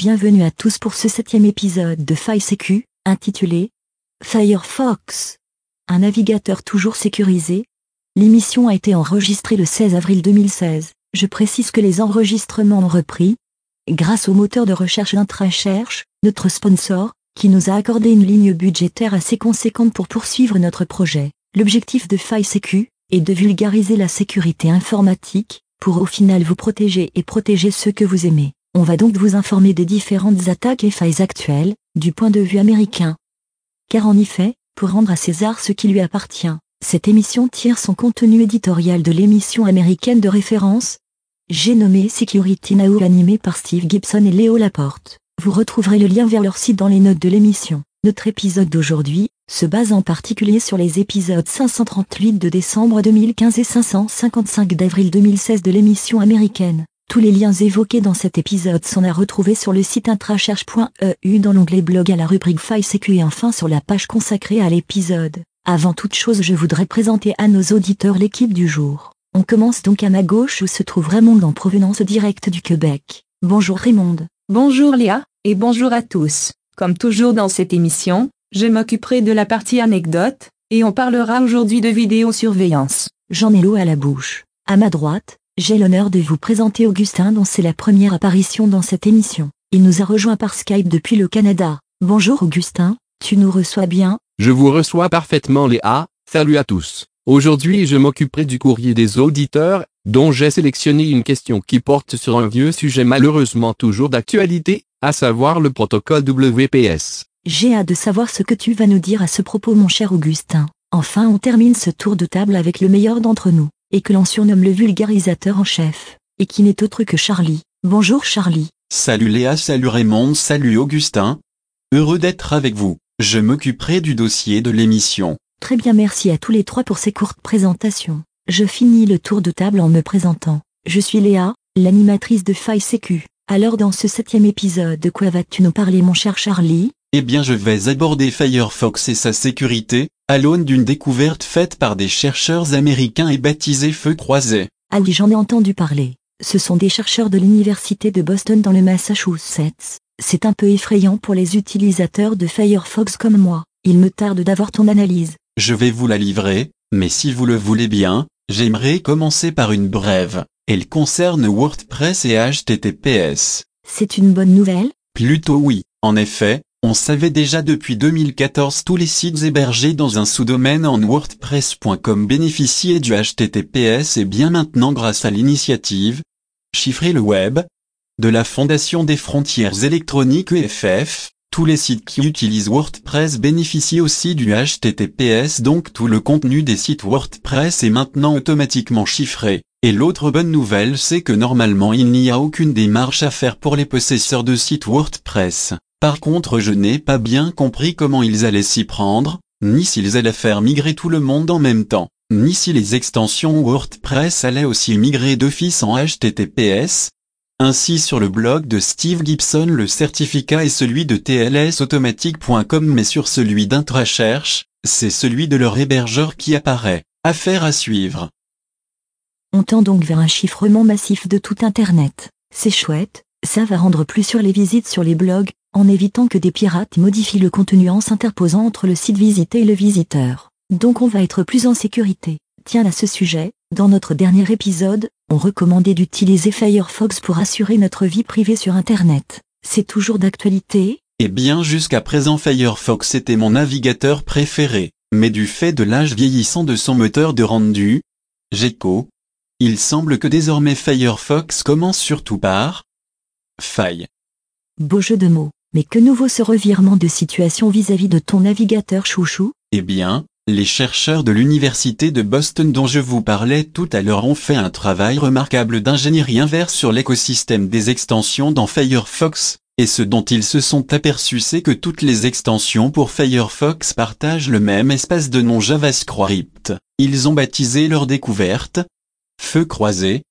bienvenue à tous pour ce septième épisode de FileSecu, intitulé Firefox. Un navigateur toujours sécurisé. L'émission a été enregistrée le 16 avril 2016. Je précise que les enregistrements ont repris grâce au moteur de recherche d'Intracherche, notre sponsor, qui nous a accordé une ligne budgétaire assez conséquente pour poursuivre notre projet. L'objectif de FileSecu est de vulgariser la sécurité informatique, pour au final vous protéger et protéger ceux que vous aimez. On va donc vous informer des différentes attaques et failles actuelles, du point de vue américain. Car en effet, pour rendre à César ce qui lui appartient, cette émission tire son contenu éditorial de l'émission américaine de référence, j'ai nommé Security Now animé par Steve Gibson et Léo Laporte. Vous retrouverez le lien vers leur site dans les notes de l'émission. Notre épisode d'aujourd'hui se base en particulier sur les épisodes 538 de décembre 2015 et 555 d'avril 2016 de l'émission américaine. Tous les liens évoqués dans cet épisode sont à retrouver sur le site intracherche.eu dans l'onglet blog à la rubrique Faille Sécu et enfin sur la page consacrée à l'épisode. Avant toute chose je voudrais présenter à nos auditeurs l'équipe du jour. On commence donc à ma gauche où se trouve Raymond en provenance directe du Québec. Bonjour Raymond. Bonjour Léa, et bonjour à tous. Comme toujours dans cette émission, je m'occuperai de la partie anecdote, et on parlera aujourd'hui de vidéosurveillance. J'en ai l'eau à la bouche. À ma droite, j'ai l'honneur de vous présenter Augustin dont c'est la première apparition dans cette émission. Il nous a rejoint par Skype depuis le Canada. Bonjour Augustin, tu nous reçois bien? Je vous reçois parfaitement Léa, salut à tous. Aujourd'hui je m'occuperai du courrier des auditeurs, dont j'ai sélectionné une question qui porte sur un vieux sujet malheureusement toujours d'actualité, à savoir le protocole WPS. J'ai hâte de savoir ce que tu vas nous dire à ce propos mon cher Augustin. Enfin on termine ce tour de table avec le meilleur d'entre nous, et que l'on surnomme le vulgarisateur en chef, et qui n'est autre que Charlie. Bonjour Charlie. Salut Léa, salut Raymond, salut Augustin. Heureux d'être avec vous. Je m'occuperai du dossier de l'émission. Très bien merci à tous les trois pour ces courtes présentations. Je finis le tour de table en me présentant. Je suis Léa, l'animatrice de Faille Sécu. Alors dans ce septième épisode de quoi vas-tu nous parler mon cher Charlie? Eh bien je vais aborder Firefox et sa sécurité, à l'aune d'une découverte faite par des chercheurs américains et baptisée Feu Croisé. Ah oui j'en ai entendu parler. Ce sont des chercheurs de l'université de Boston dans le Massachusetts. C'est un peu effrayant pour les utilisateurs de Firefox comme moi. Il me tarde d'avoir ton analyse. Je vais vous la livrer, mais si vous le voulez bien, j'aimerais commencer par une brève. Elle concerne WordPress et HTTPS. C'est une bonne nouvelle? Plutôt oui. En effet, on savait déjà depuis 2014 tous les sites hébergés dans un sous-domaine en WordPress.com bénéficiaient du HTTPS et bien maintenant grâce à l'initiative Chiffrer le web de la Fondation des frontières électroniques EFF, tous les sites qui utilisent WordPress bénéficient aussi du HTTPS donc tout le contenu des sites WordPress est maintenant automatiquement chiffré. Et l'autre bonne nouvelle c'est que normalement il n'y a aucune démarche à faire pour les possesseurs de sites WordPress. Par contre je n'ai pas bien compris comment ils allaient s'y prendre, ni s'ils allaient faire migrer tout le monde en même temps, ni si les extensions WordPress allaient aussi migrer d'office en HTTPS, ainsi sur le blog de Steve Gibson le certificat est celui de tlsautomatique.com mais sur celui d'Intracherche, c'est celui de leur hébergeur qui apparaît. Affaire à suivre. On tend donc vers un chiffrement massif de tout Internet. C'est chouette, ça va rendre plus sur les visites sur les blogs, en évitant que des pirates modifient le contenu en s'interposant entre le site visité et le visiteur. Donc on va être plus en sécurité. Tiens à ce sujet, dans notre dernier épisode, on recommandait d'utiliser Firefox pour assurer notre vie privée sur Internet. C'est toujours d'actualité? Eh bien jusqu'à présent Firefox était mon navigateur préféré, mais du fait de l'âge vieillissant de son moteur de rendu, GECO, il semble que désormais Firefox commence surtout par faille. Beau jeu de mots, mais que nouveau ce revirement de situation vis-à-vis de ton navigateur chouchou? Eh bien, les chercheurs de l'université de Boston dont je vous parlais tout à l'heure ont fait un travail remarquable d'ingénierie inverse sur l'écosystème des extensions dans Firefox, et ce dont ils se sont aperçus c'est que toutes les extensions pour Firefox partagent le même espace de nom JavaScript. Ils ont baptisé leur découverte feu croisé,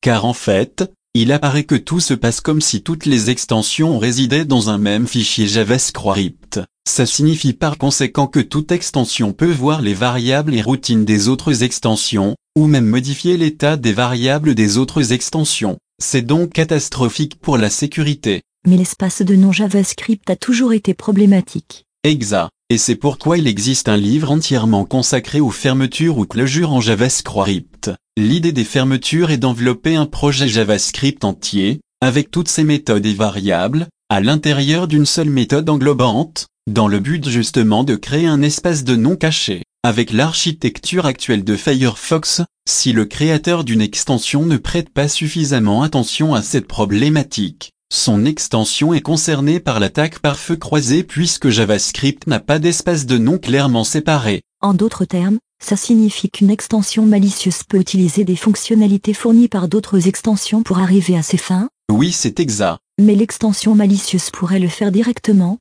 car en fait, il apparaît que tout se passe comme si toutes les extensions résidaient dans un même fichier JavaScript. Ça signifie par conséquent que toute extension peut voir les variables et routines des autres extensions, ou même modifier l'état des variables des autres extensions. C'est donc catastrophique pour la sécurité. Mais l'espace de nom JavaScript a toujours été problématique. Exact. Et c'est pourquoi il existe un livre entièrement consacré aux fermetures ou closures en JavaScript. L'idée des fermetures est d'envelopper un projet JavaScript entier, avec toutes ses méthodes et variables, à l'intérieur d'une seule méthode englobante, dans le but justement de créer un espace de nom caché. Avec l'architecture actuelle de Firefox, si le créateur d'une extension ne prête pas suffisamment attention à cette problématique, son extension est concernée par l'attaque par feu croisé puisque JavaScript n'a pas d'espace de nom clairement séparé. En d'autres termes, ça signifie qu'une extension malicieuse peut utiliser des fonctionnalités fournies par d'autres extensions pour arriver à ses fins Oui, c'est exact. Mais l'extension malicieuse pourrait le faire directement?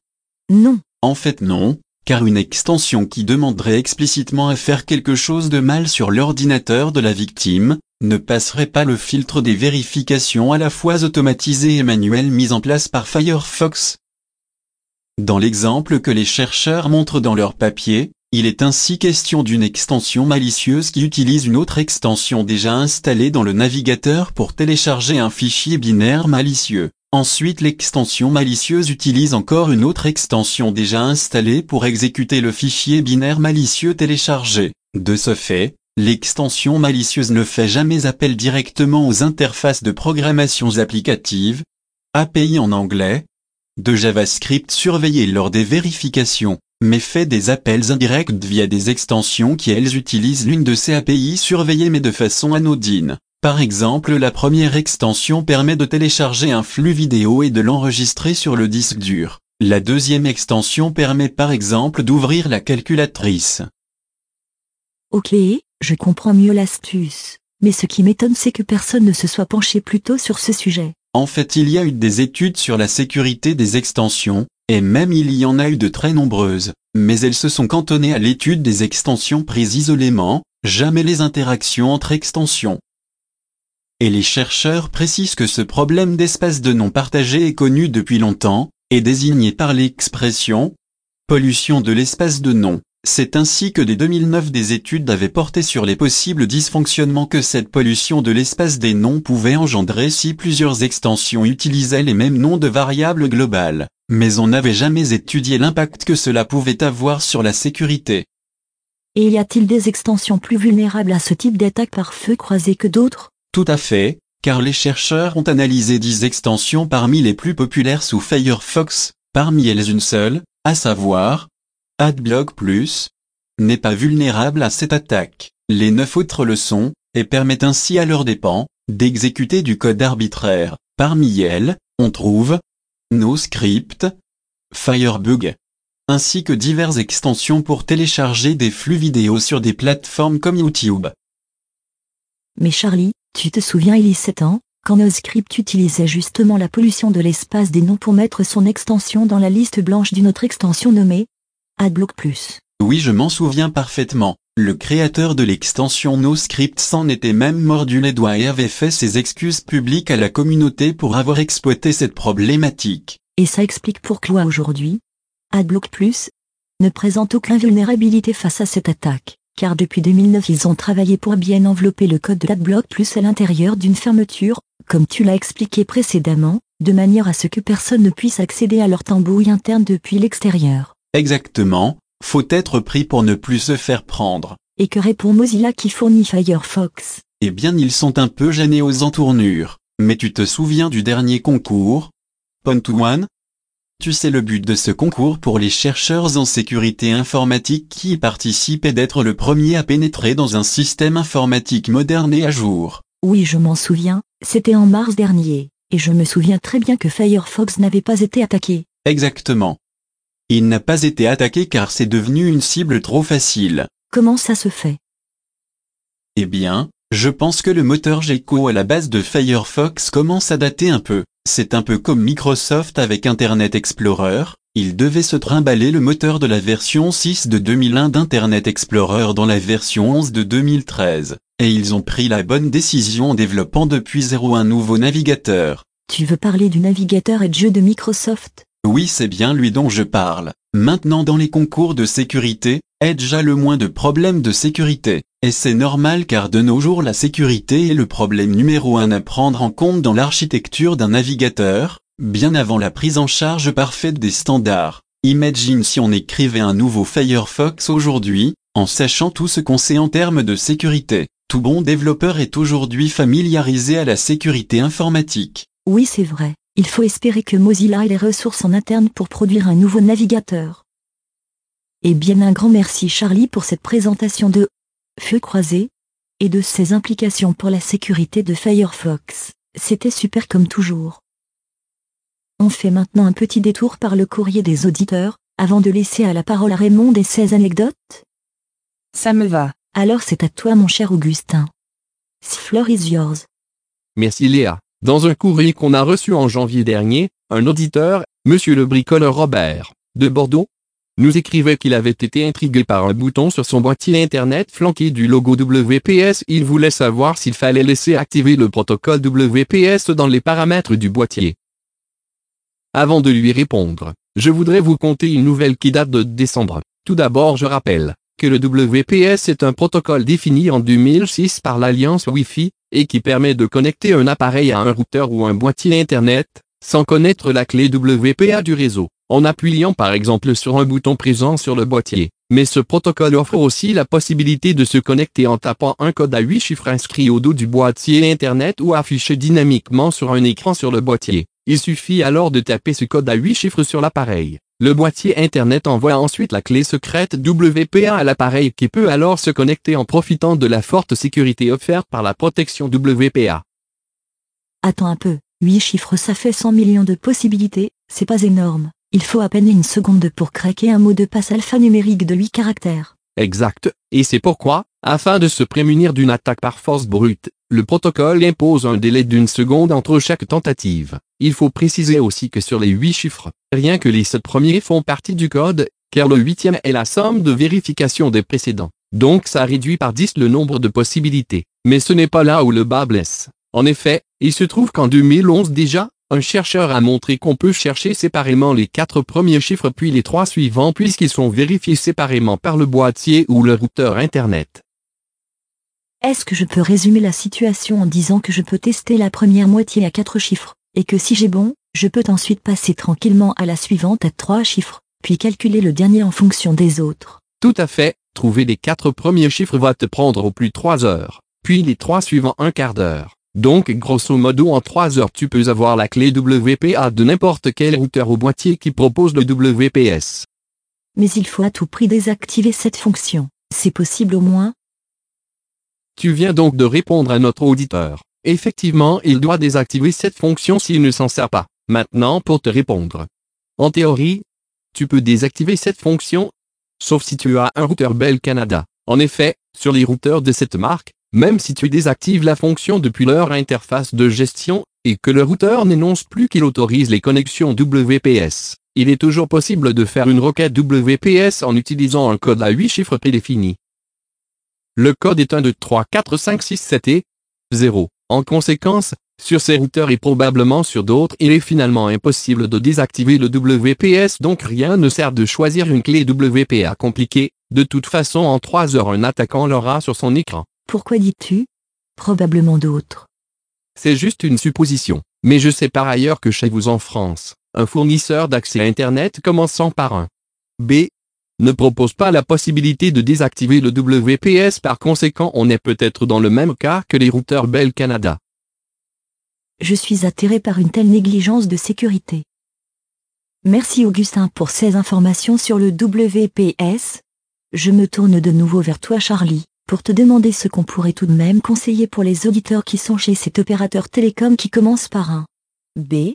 Non. En fait non, car une extension qui demanderait explicitement à faire quelque chose de mal sur l'ordinateur de la victime, ne passerait pas le filtre des vérifications à la fois automatisées et manuelles mises en place par Firefox. Dans l'exemple que les chercheurs montrent dans leur papier, il est ainsi question d'une extension malicieuse qui utilise une autre extension déjà installée dans le navigateur pour télécharger un fichier binaire malicieux. Ensuite l'extension malicieuse utilise encore une autre extension déjà installée pour exécuter le fichier binaire malicieux téléchargé. De ce fait, l'extension malicieuse ne fait jamais appel directement aux interfaces de programmations applicatives, API en anglais, de JavaScript surveillées lors des vérifications, mais fait des appels indirects via des extensions qui elles utilisent l'une de ces API surveillées mais de façon anodine. Par exemple la première extension permet de télécharger un flux vidéo et de l'enregistrer sur le disque dur. La deuxième extension permet par exemple d'ouvrir la calculatrice. Ok, je comprends mieux l'astuce. Mais ce qui m'étonne c'est que personne ne se soit penché plus tôt sur ce sujet. En fait il y a eu des études sur la sécurité des extensions, et même il y en a eu de très nombreuses, mais elles se sont cantonnées à l'étude des extensions prises isolément, jamais les interactions entre extensions. Et les chercheurs précisent que ce problème d'espace de nom partagé est connu depuis longtemps, et désigné par l'expression pollution de l'espace de nom. C'est ainsi que dès 2009 des études avaient porté sur les possibles dysfonctionnements que cette pollution de l'espace des noms pouvait engendrer si plusieurs extensions utilisaient les mêmes noms de variables globales, mais on n'avait jamais étudié l'impact que cela pouvait avoir sur la sécurité. Et y a-t-il des extensions plus vulnérables à ce type d'attaque par feu croisé que d'autres? Tout à fait, car les chercheurs ont analysé 10 extensions parmi les plus populaires sous Firefox, parmi elles une seule, à savoir AdBlock Plus, n'est pas vulnérable à cette attaque. Les neuf autres le sont, et permettent ainsi à leurs dépens, d'exécuter du code arbitraire. Parmi elles, on trouve NoScript, Firebug, ainsi que diverses extensions pour télécharger des flux vidéo sur des plateformes comme YouTube. Mais Charlie, tu te souviens il y a 7 ans, quand NoScript utilisait justement la pollution de l'espace des noms pour mettre son extension dans la liste blanche d'une autre extension nommée AdBlock Plus. Oui je m'en souviens parfaitement. Le créateur de l'extension NoScript s'en était même mordu les doigts et avait fait ses excuses publiques à la communauté pour avoir exploité cette problématique. Et ça explique pourquoi aujourd'hui, AdBlock Plus ne présente aucune vulnérabilité face à cette attaque car depuis 2009 ils ont travaillé pour bien envelopper le code de l'adblock plus à l'intérieur d'une fermeture, comme tu l'as expliqué précédemment, de manière à ce que personne ne puisse accéder à leur tambouille interne depuis l'extérieur. Exactement, faut être pris pour ne plus se faire prendre. Et que répond Mozilla qui fournit Firefox? Eh bien ils sont un peu gênés aux entournures, mais tu te souviens du dernier concours? Point One? Tu sais le but de ce concours pour les chercheurs en sécurité informatique qui y participent est d'être le premier à pénétrer dans un système informatique moderne et à jour. Oui je m'en souviens, c'était en mars dernier, et je me souviens très bien que Firefox n'avait pas été attaqué. Exactement. Il n'a pas été attaqué car c'est devenu une cible trop facile. Comment ça se fait? Eh bien, je pense que le moteur GECO à la base de Firefox commence à dater un peu. C'est un peu comme Microsoft avec Internet Explorer, il devait se trimballer le moteur de la version 6 de 2001 d'Internet Explorer dans la version 11 de 2013, et ils ont pris la bonne décision en développant depuis zéro un nouveau navigateur. Tu veux parler du navigateur et de jeu de Microsoft? Oui c'est bien lui dont je parle. Maintenant dans les concours de sécurité, Edge a le moins de problèmes de sécurité? Et c'est normal car de nos jours la sécurité est le problème numéro un à prendre en compte dans l'architecture d'un navigateur, bien avant la prise en charge parfaite des standards. Imagine si on écrivait un nouveau Firefox aujourd'hui, en sachant tout ce qu'on sait en termes de sécurité. Tout bon développeur est aujourd'hui familiarisé à la sécurité informatique. Oui, c'est vrai. Il faut espérer que Mozilla ait les ressources en interne pour produire un nouveau navigateur. Et bien un grand merci Charlie pour cette présentation de Feu croisé et de ses implications pour la sécurité de Firefox. C'était super comme toujours. On fait maintenant un petit détour par le courrier des auditeurs, avant de laisser à la parole à Raymond des 16 anecdotes Ça me va. Alors c'est à toi mon cher Augustin. The floor is yours. Merci Léa. Dans un courrier qu'on a reçu en janvier dernier, un auditeur, Monsieur le bricoleur Robert, de Bordeaux, nous écrivait qu'il avait été intrigué par un bouton sur son boîtier Internet flanqué du logo WPS. Il voulait savoir s'il fallait laisser activer le protocole WPS dans les paramètres du boîtier. Avant de lui répondre, je voudrais vous conter une nouvelle qui date de décembre. Tout d'abord je rappelle que le WPS est un protocole défini en 2006 par l'Alliance Wi-Fi, et qui permet de connecter un appareil à un routeur ou un boîtier Internet, sans connaître la clé WPA du réseau, en appuyant par exemple sur un bouton présent sur le boîtier. Mais ce protocole offre aussi la possibilité de se connecter en tapant un code à 8 chiffres inscrit au dos du boîtier Internet ou affiché dynamiquement sur un écran sur le boîtier. Il suffit alors de taper ce code à 8 chiffres sur l'appareil. Le boîtier Internet envoie ensuite la clé secrète WPA à l'appareil qui peut alors se connecter en profitant de la forte sécurité offerte par la protection WPA. Attends un peu, 8 chiffres ça fait 100 millions de possibilités, c'est pas énorme. Il faut à peine une seconde pour craquer un mot de passe alphanumérique de 8 caractères. Exact, et c'est pourquoi, afin de se prémunir d'une attaque par force brute, le protocole impose un délai d'une seconde entre chaque tentative. Il faut préciser aussi que sur les 8 chiffres, rien que les 7 premiers font partie du code, car le huitième est la somme de vérification des précédents. Donc ça réduit par 10 le nombre de possibilités. Mais ce n'est pas là où le bas blesse. En effet, il se trouve qu'en 2011 déjà, un chercheur a montré qu'on peut chercher séparément les quatre premiers chiffres puis les trois suivants puisqu'ils sont vérifiés séparément par le boîtier ou le routeur Internet. Est-ce que je peux résumer la situation en disant que je peux tester la première moitié à quatre chiffres, et que si j'ai bon, je peux ensuite passer tranquillement à la suivante à trois chiffres, puis calculer le dernier en fonction des autres? Tout à fait, trouver les quatre premiers chiffres va te prendre au plus trois heures, puis les trois suivants un quart d'heure. Donc grosso modo en 3 heures tu peux avoir la clé WPA de n'importe quel routeur au boîtier qui propose le WPS. Mais il faut à tout prix désactiver cette fonction. C'est possible au moins Tu viens donc de répondre à notre auditeur. Effectivement, il doit désactiver cette fonction s'il ne s'en sert pas. Maintenant pour te répondre. En théorie, tu peux désactiver cette fonction, sauf si tu as un routeur Bell Canada. En effet, sur les routeurs de cette marque, même si tu désactives la fonction depuis leur interface de gestion, et que le routeur n'énonce plus qu'il autorise les connexions WPS, il est toujours possible de faire une requête WPS en utilisant un code à 8 chiffres prédéfini. Le code est 1, 2, 3, 4, 5, 6, 7 et 0. En conséquence, sur ces routeurs et probablement sur d'autres, il est finalement impossible de désactiver le WPS donc rien ne sert de choisir une clé WPA compliquée, de toute façon en 3 heures un attaquant l'aura sur son écran. Pourquoi dis-tu? Probablement d'autres. C'est juste une supposition, mais je sais par ailleurs que chez vous en France, un fournisseur d'accès à Internet commençant par un B ne propose pas la possibilité de désactiver le WPS par conséquent on est peut-être dans le même cas que les routeurs Bell Canada. Je suis atterré par une telle négligence de sécurité. Merci Augustin pour ces informations sur le WPS. Je me tourne de nouveau vers toi Charlie pour te demander ce qu'on pourrait tout de même conseiller pour les auditeurs qui sont chez cet opérateur télécom qui commence par un B.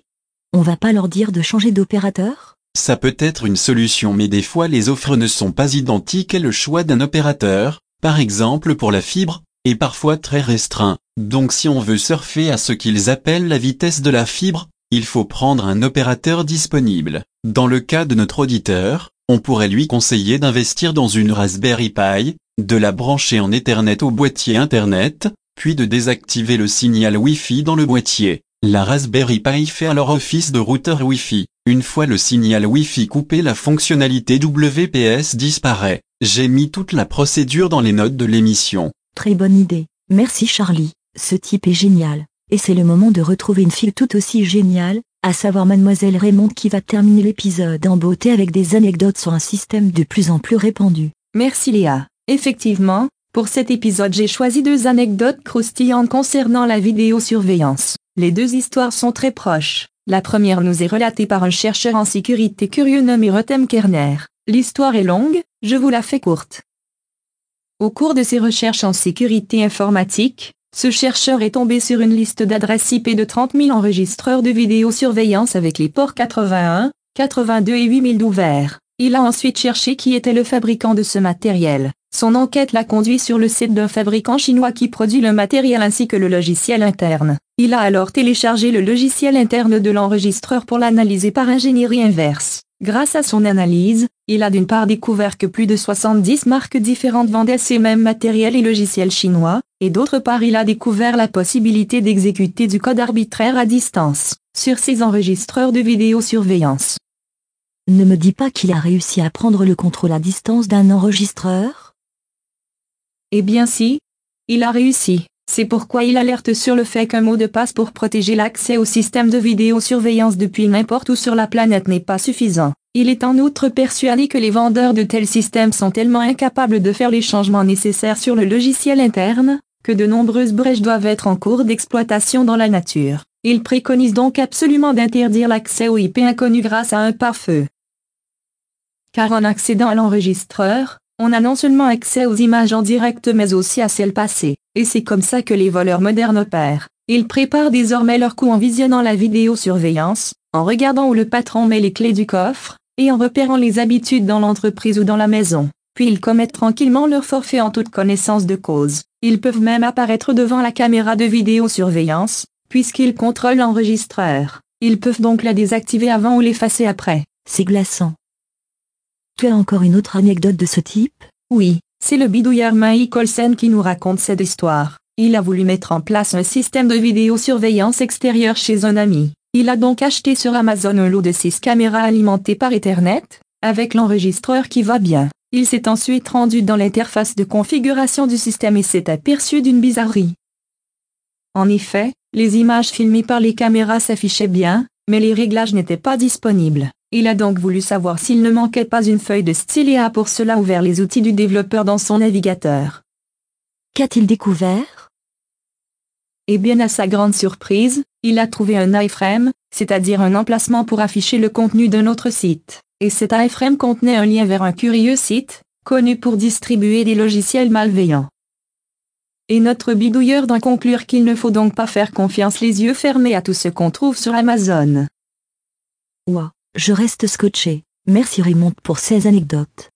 On va pas leur dire de changer d'opérateur? Ça peut être une solution mais des fois les offres ne sont pas identiques et le choix d'un opérateur, par exemple pour la fibre, est parfois très restreint. Donc si on veut surfer à ce qu'ils appellent la vitesse de la fibre, il faut prendre un opérateur disponible. Dans le cas de notre auditeur, on pourrait lui conseiller d'investir dans une Raspberry Pi, de la brancher en Ethernet au boîtier Internet, puis de désactiver le signal Wi-Fi dans le boîtier. La Raspberry Pi fait alors office de routeur Wi-Fi. Une fois le signal Wi-Fi coupé, la fonctionnalité WPS disparaît. J'ai mis toute la procédure dans les notes de l'émission. Très bonne idée. Merci Charlie. Ce type est génial. Et c'est le moment de retrouver une fille tout aussi géniale, à savoir Mademoiselle Raymond qui va terminer l'épisode en beauté avec des anecdotes sur un système de plus en plus répandu. Merci Léa. Effectivement, pour cet épisode j'ai choisi deux anecdotes croustillantes concernant la vidéosurveillance. Les deux histoires sont très proches. La première nous est relatée par un chercheur en sécurité curieux nommé Rotem Kerner. L'histoire est longue, je vous la fais courte. Au cours de ses recherches en sécurité informatique, ce chercheur est tombé sur une liste d'adresses IP de 30 000 enregistreurs de vidéosurveillance avec les ports 81, 82 et 8000 d'ouvert. Il a ensuite cherché qui était le fabricant de ce matériel. Son enquête l'a conduit sur le site d'un fabricant chinois qui produit le matériel ainsi que le logiciel interne. Il a alors téléchargé le logiciel interne de l'enregistreur pour l'analyser par ingénierie inverse. Grâce à son analyse, il a d'une part découvert que plus de 70 marques différentes vendaient ces mêmes matériels et logiciels chinois, et d'autre part il a découvert la possibilité d'exécuter du code arbitraire à distance, sur ces enregistreurs de vidéosurveillance. Ne me dis pas qu'il a réussi à prendre le contrôle à distance d'un enregistreur? Eh bien si. Il a réussi. C'est pourquoi il alerte sur le fait qu'un mot de passe pour protéger l'accès au système de vidéosurveillance depuis n'importe où sur la planète n'est pas suffisant. Il est en outre persuadé que les vendeurs de tels systèmes sont tellement incapables de faire les changements nécessaires sur le logiciel interne, que de nombreuses brèches doivent être en cours d'exploitation dans la nature. Il préconise donc absolument d'interdire l'accès aux IP inconnus grâce à un pare-feu. Car en accédant à l'enregistreur, on a non seulement accès aux images en direct mais aussi à celles passées. Et c'est comme ça que les voleurs modernes opèrent. Ils préparent désormais leur coup en visionnant la vidéosurveillance, en regardant où le patron met les clés du coffre, et en repérant les habitudes dans l'entreprise ou dans la maison. Puis ils commettent tranquillement leur forfait en toute connaissance de cause. Ils peuvent même apparaître devant la caméra de vidéosurveillance, puisqu'ils contrôlent l'enregistreur. Ils peuvent donc la désactiver avant ou l'effacer après. C'est glaçant. Tu as encore une autre anecdote de ce type? Oui, c'est le bidouilleur Mike Olsen qui nous raconte cette histoire. Il a voulu mettre en place un système de vidéosurveillance extérieure chez un ami. Il a donc acheté sur Amazon un lot de 6 caméras alimentées par Ethernet, avec l'enregistreur qui va bien. Il s'est ensuite rendu dans l'interface de configuration du système et s'est aperçu d'une bizarrerie. En effet, les images filmées par les caméras s'affichaient bien, mais les réglages n'étaient pas disponibles. Il a donc voulu savoir s'il ne manquait pas une feuille de style et a pour cela ouvert les outils du développeur dans son navigateur. Qu'a-t-il découvert? Eh bien à sa grande surprise, il a trouvé un iframe, c'est-à-dire un emplacement pour afficher le contenu d'un autre site. Et cet iframe contenait un lien vers un curieux site, connu pour distribuer des logiciels malveillants. Et notre bidouilleur d'en conclure qu'il ne faut donc pas faire confiance les yeux fermés à tout ce qu'on trouve sur Amazon. Ouah. Je reste scotché. Merci Raymond pour ces anecdotes.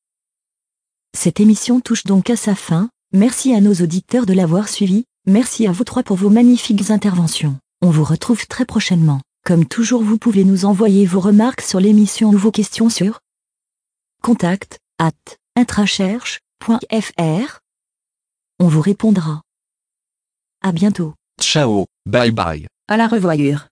Cette émission touche donc à sa fin. Merci à nos auditeurs de l'avoir suivi. Merci à vous trois pour vos magnifiques interventions. On vous retrouve très prochainement. Comme toujours, vous pouvez nous envoyer vos remarques sur l'émission ou vos questions sur contact at intracherche.fr. On vous répondra. À bientôt. Ciao, bye bye. À la revoyure.